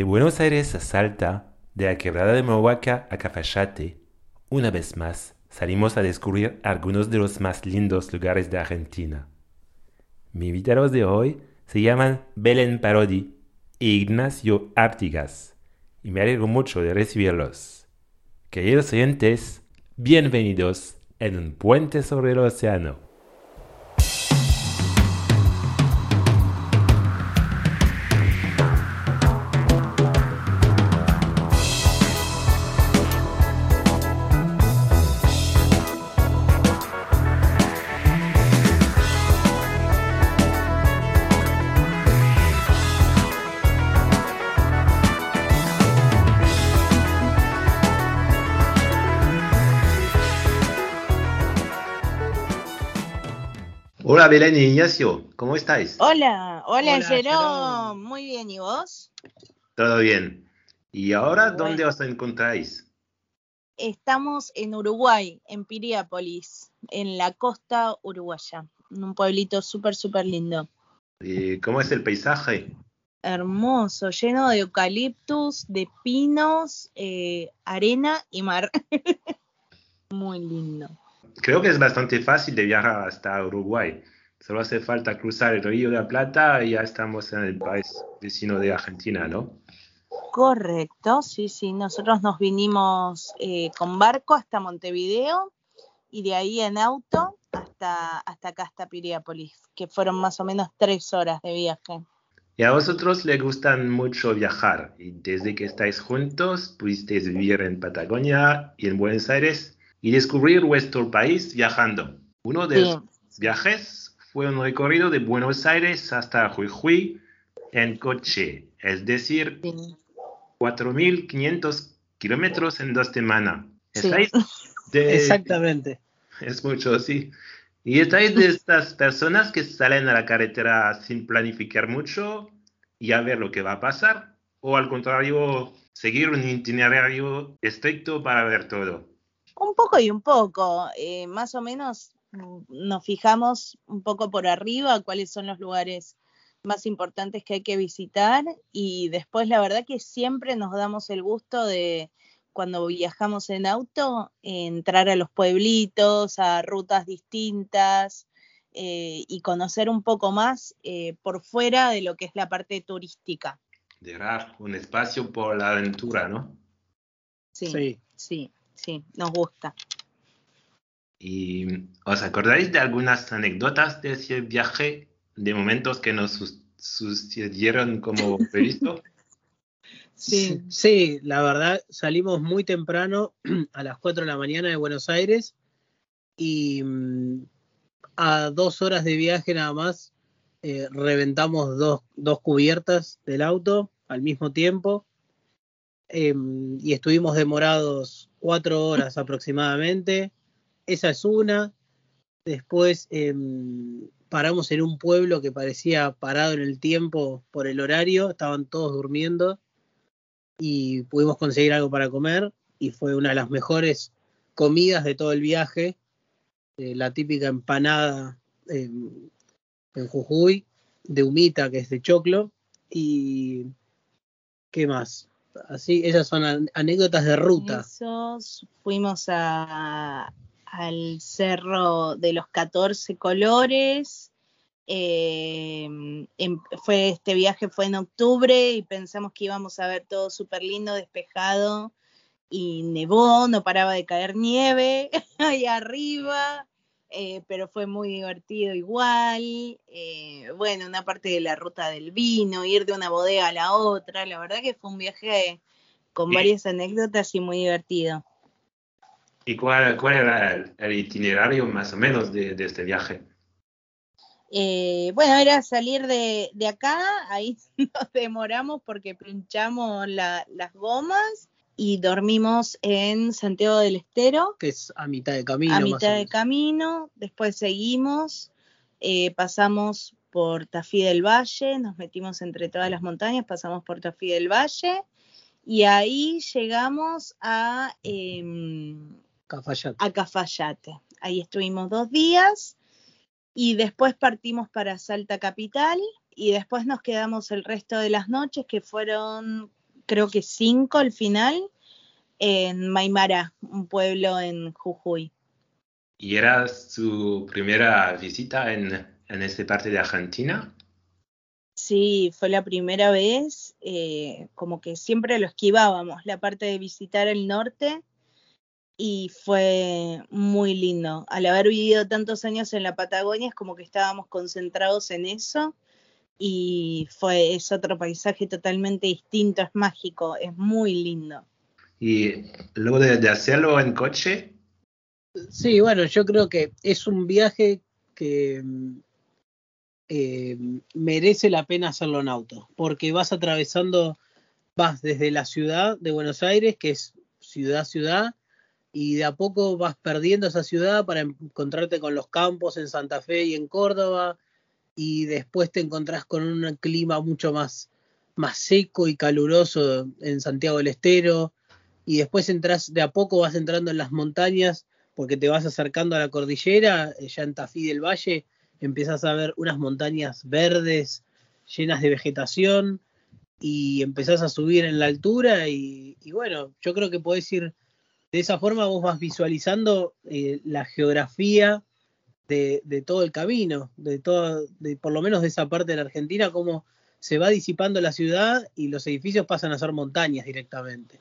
De Buenos Aires a Salta, de la quebrada de Mohuaca a Cafayate, una vez más salimos a descubrir algunos de los más lindos lugares de Argentina. Mi invitados de hoy se llaman Belén Parodi e Ignacio Artigas, y me alegro mucho de recibirlos. Queridos oyentes, bienvenidos en un puente sobre el océano. Hola Belén y Ignacio, ¿cómo estáis? Hola, hola, Hola, Jerome. Jerome. Muy bien, ¿y vos? Todo bien. ¿Y ahora Bueno. dónde os encontráis? Estamos en Uruguay, en Piriápolis, en la costa uruguaya, en un pueblito súper, súper lindo. ¿Y cómo es el paisaje? Hermoso, lleno de eucaliptus, de pinos, eh, arena y mar. Muy lindo. Creo que es bastante fácil de viajar hasta Uruguay. Solo hace falta cruzar el Río de la Plata y ya estamos en el país vecino de Argentina, ¿no? Correcto, sí, sí. Nosotros nos vinimos eh, con barco hasta Montevideo y de ahí en auto hasta, hasta acá, hasta Piriápolis, que fueron más o menos tres horas de viaje. Y a vosotros les gustan mucho viajar y desde que estáis juntos pudisteis vivir en Patagonia y en Buenos Aires y descubrir vuestro país viajando. Uno de Sí. los viajes fue un recorrido de Buenos Aires hasta Jujuy en coche, es decir, Sí. 4.500 kilómetros en dos semanas. Sí. ¿Estáis de- Exactamente. Es mucho, sí. ¿Y estáis de estas personas que salen a la carretera sin planificar mucho y a ver lo que va a pasar? ¿O al contrario, seguir un itinerario estricto para ver todo? Un poco y un poco. eh, más o menos mm, nos fijamos un poco por arriba cuáles son los lugares más importantes que hay que visitar y después la verdad que siempre nos damos el gusto de cuando viajamos en auto entrar a los pueblitos, a rutas distintas eh, y conocer un poco más eh, por fuera de lo que es la parte turística. Dejar un espacio por la aventura, ¿no? Sí, Sí. sí, sí, nos gusta. ¿Y os acordáis de algunas anécdotas de ese viaje, de momentos que nos sucedieron como previsto? Sí. Sí, la verdad, salimos muy temprano, a las 4 de la mañana de Buenos Aires, y mm, a dos horas de viaje nada más, eh, reventamos dos, dos cubiertas del auto al mismo tiempo, em, y estuvimos demorados cuatro horas aproximadamente. Esa es una. Después em, paramos en un pueblo que parecía parado en el tiempo por el horario, estaban todos durmiendo y pudimos conseguir algo para comer y fue una de las mejores comidas de todo el viaje, eh, la típica empanada eh, en Jujuy, de humita, que es de choclo, y ¿qué más? Así, esas son an- anécdotas de ruta. Fuimos a, al cerro de los 14 colores. eh, em- fue, este viaje fue en octubre y pensamos que íbamos a ver todo súper lindo, despejado y nevó, no paraba de caer nieve ahí arriba, eh, pero fue muy divertido igual. eh, bueno, una parte de la ruta del vino, ir de una bodega a la otra, la verdad que fue un viaje con varias anécdotas y muy divertido. ¿Y cuál, cuál era el, el itinerario más o menos de, de este viaje? Eh, bueno, era salir de, de acá, ahí nos demoramos porque pinchamos la- las gomas y dormimos en Santiago del Estero que es a mitad de camino. a mitad de camino, después seguimos, eh, pasamos por Tafí del Valle, nos metimos entre todas las montañas, pasamos por Tafí del Valle y ahí llegamos a, Cafayate. a Cafayate. Ahí estuvimos dos días y después partimos para Salta Capital y después nos quedamos el resto de las noches, que furon creo que cinco al final, en Maimara, un pueblo en Jujuy. ¿Y era su primera visita en, en esta parte de Argentina? Sí, fue la primera vez, eh, como que siempre lo esquivábamos, la parte de visitar el norte, y fue muy lindo. Al haber vivido tantos años en la Patagonia, es como que estábamos concentrados en eso, y fue, es otro paisaje totalmente distinto, es mágico, es muy lindo. ¿Y luego de, hacerlo en coche? Sí, bueno, yo creo que es un viaje que eh, merece la pena hacerlo en auto, porque vas atravesando, vas desde la ciudad de Buenos Aires, que es ciudad, ciudad, y de a poco vas perdiendo esa ciudad para encontrarte con los campos en Santa Fe y en Córdoba, y después te encontrás con un clima mucho más, más seco y caluroso en Santiago del Estero, y después entras, de a poco vas entrando en las montañas, porque te vas acercando a la cordillera, eh, ya en Tafí del Valle, empiezas a ver unas montañas verdes llenas de vegetación y empezás a subir en la altura y, bueno, yo creo que podés ir de esa forma, vos vas visualizando eh, la geografía de, todo el camino, de todo, de, por lo menos de esa parte de la Argentina, cómo se va disipando la ciudad y los edificios pasan a ser montañas directamente.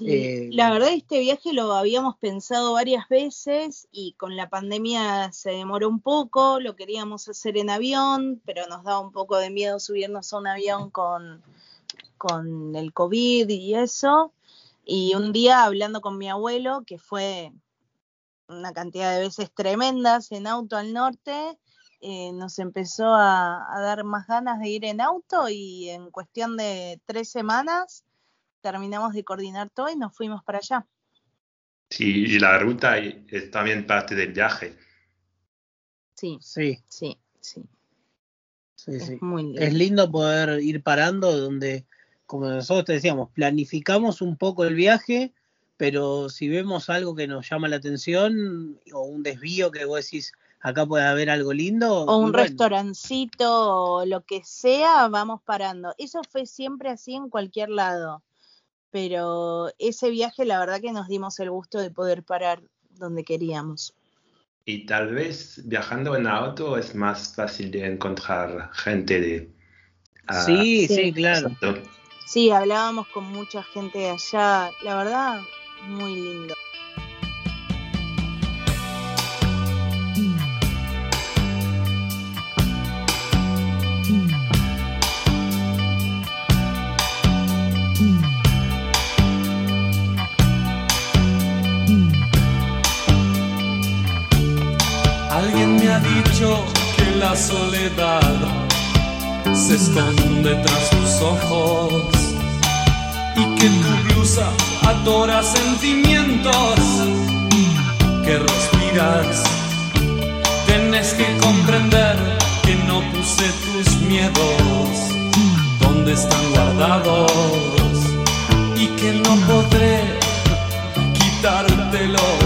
Eh, la verdad este viaje lo habíamos pensado varias veces y con la pandemia se demoró un poco, lo queríamos hacer en avión, pero nos daba un poco de miedo subirnos a un avión con, con el COVID y eso. Y un día hablando con mi abuelo, que fue una cantidad de veces tremendas en auto al norte, eh, nos empezó a, a dar más ganas de ir en auto y en cuestión de tres semanas terminamos de coordinar todo y nos fuimos para allá. Sí, y la ruta es también parte del viaje. Sí, sí, sí, sí. es, Muy lindo. es lindo poder ir parando donde, como nosotros te decíamos, planificamos un poco el viaje, pero si vemos algo que nos llama la atención o un desvío que vos decís, acá puede haber algo lindo. O un restaurancito o lo que sea, vamos parando. Eso fue siempre así en cualquier lado pero ese viaje la verdad que nos dimos el gusto de poder parar donde queríamos. Y tal vez viajando en auto es más fácil de encontrar gente de... Ah, sí, sí, claro. Sí, hablábamos con mucha gente de allá, la verdad, muy lindo. que la soledad se esconde tras tus ojos y que tu blusa adora sentimientos. Que respiras. Tienes que comprender que no puse tus miedos. Donde están guardados y que no podré quitártelos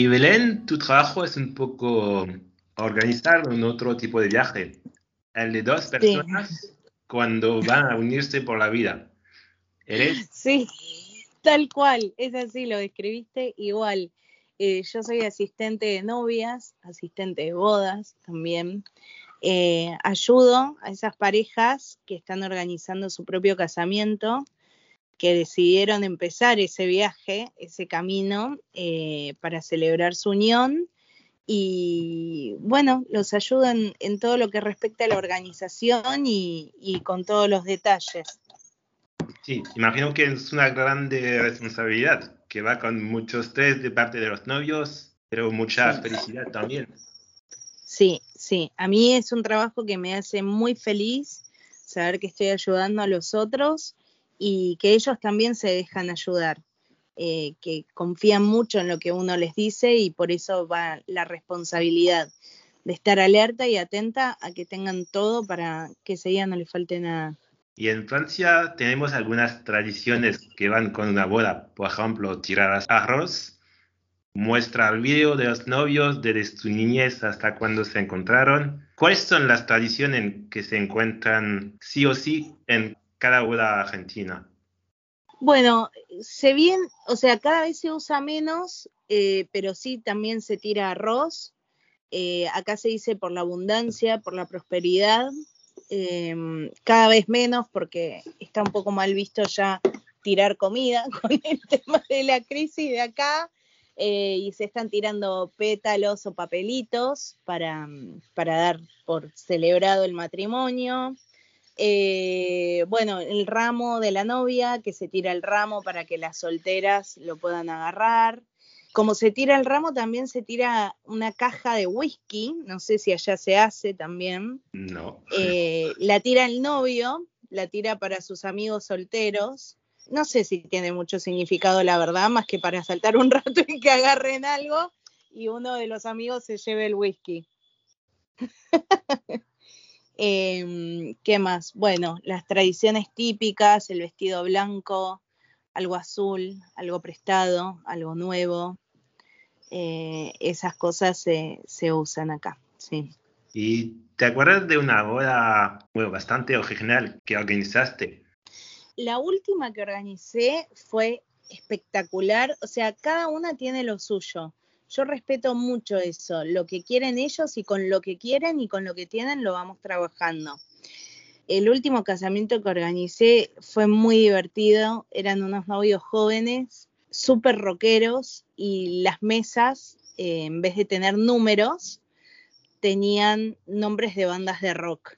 Y Belén, tu trabajo es un poco organizar un otro tipo de viaje, el de dos personas cuando van a unirse por la vida. ¿Eres? Sí, tal cual, es así, lo describiste igual. Eh, yo soy asistente de novias, asistente de bodas también. Eh, ayudo a esas parejas que están organizando su propio casamiento, que decidieron empezar ese viaje, ese camino eh, para celebrar su unión. Y bueno, los ayudo en, en todo lo que respecta a la organización y, y con todos los detalles. Sí, imagino que es una grande responsabilidad, que va con mucho estrés de parte de los novios, pero mucha Sí. felicidad también. Sí, sí, a mí es un trabajo que me hace muy feliz saber que estoy ayudando a los otros y que ellos también se dejan ayudar, eh, que confían mucho en lo que uno les dice y por eso va la responsabilidad de estar alerta y atenta a que tengan todo para que ese día no les falte nada. Y en Francia tenemos algunas tradiciones que van con una boda. Por ejemplo, tirar arroz, muestra el vídeo de los novios desde su niñez hasta cuando se encontraron. ¿Cuáles son las tradiciones que se encuentran sí o sí en cada boda argentina? Bueno, se bien, o sea, cada vez se usa menos, eh, pero sí también se tira arroz. Eh, acá se dice por la abundancia, por la prosperidad. eh, cada vez menos porque está un poco mal visto ya tirar comida con el tema de la crisis de acá. eh, y se están tirando pétalos o papelitos para, para dar por celebrado el matrimonio. Eh, bueno, el ramo de la novia, que se tira el ramo para que las solteras lo puedan agarrar. Como se tira el ramo, también se tira una caja de whisky, no sé si allá se hace también. No. Eh, la tira el novio, la tira para sus amigos solteros. No sé si tiene mucho significado, la verdad, más que para saltar un rato y que agarren algo y uno de los amigos se lleve el whisky. Em, ¿Qué más? Bueno, las tradiciones típicas, el vestido blanco, algo azul, algo prestado, algo nuevo. eh, esas cosas se, se usan acá, sí. ¿Y te acuerdas de una boda bueno, bastante original que organizaste? La última que organicé fue espectacular, o sea, cada una tiene lo suyo. Yo respeto mucho eso, lo que quieren ellos y con lo que quieren y con lo que tienen lo vamos trabajando. El último casamiento que organicé fue muy divertido, eran unos novios jóvenes, súper rockeros y las mesas, eh, en vez de tener números, tenían nombres de bandas de rock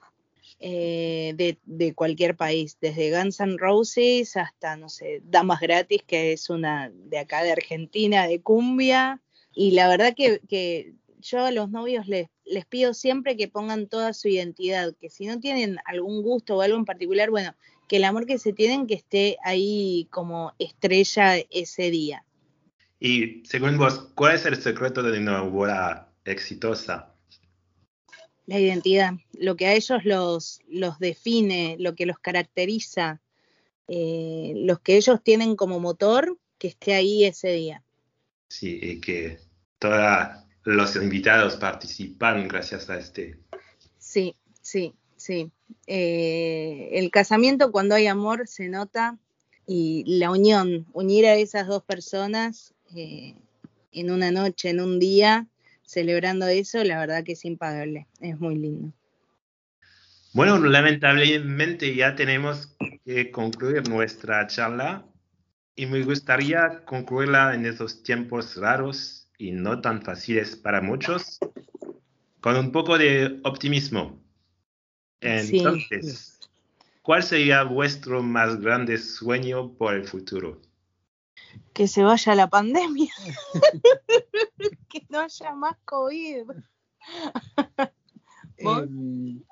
eh, de, de cualquier país, desde Guns N' Roses hasta, no sé, Damas Gratis, que es una de acá de Argentina, de cumbia. Y la verdad que, que yo a los novios les, les pido siempre que pongan toda su identidad, que si no tienen algún gusto o algo en particular, bueno, que el amor que se tienen que esté ahí como estrella ese día. Y según vos, ¿cuál es el secreto de una boda exitosa? La identidad, lo que a ellos los, los define, lo que los caracteriza, eh, los que ellos tienen como motor, que esté ahí ese día. Sí, y que todos los invitados participan gracias a este. Sí, sí, sí. Eh, el casamiento cuando hay amor se nota y la unión, unir a esas dos personas eh, en una noche, en un día, celebrando eso, la verdad que es impagable, es muy lindo. Bueno, lamentablemente ya tenemos que concluir nuestra charla y me gustaría concluirla en esos tiempos raros y no tan fáciles para muchos, con un poco de optimismo. Sí. Entonces, ¿cuál sería vuestro más grande sueño por el futuro? Que se vaya la pandemia, que no haya más COVID. ¿Vos? Eh,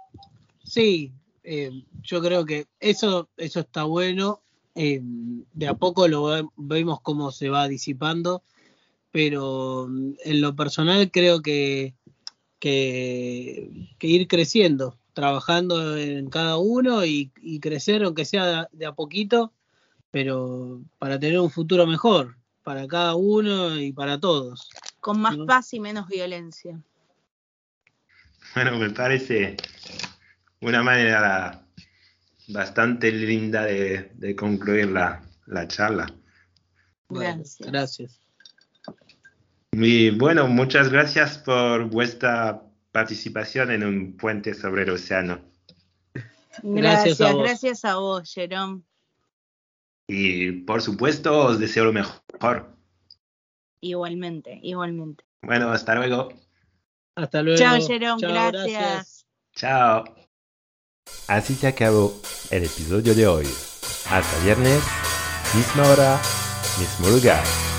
sí, eh, yo creo que eso, eso está bueno. Eh, de a poco lo ve- vemos cómo se va disipando, pero mm, en lo personal creo que, que, que ir creciendo, trabajando en cada uno y, y crecer, aunque sea de a poquito, pero para tener un futuro mejor, para cada uno y para todos. Con más ¿no? paz y menos violencia. Bueno, me parece una manera bastante linda de, de concluir la, la charla. Bueno, Gracias. gracias. Y bueno, muchas gracias por vuestra participación en un puente sobre el océano. Gracias Gracias, a vos. gracias a vos, Jerome. Y por supuesto, os deseo lo mejor. Igualmente, igualmente. Bueno, hasta luego. Hasta luego. Chao, Jerome, Chao, gracias. Chao. Así se acabó el episodio de hoy. Hasta viernes, misma hora, mismo lugar.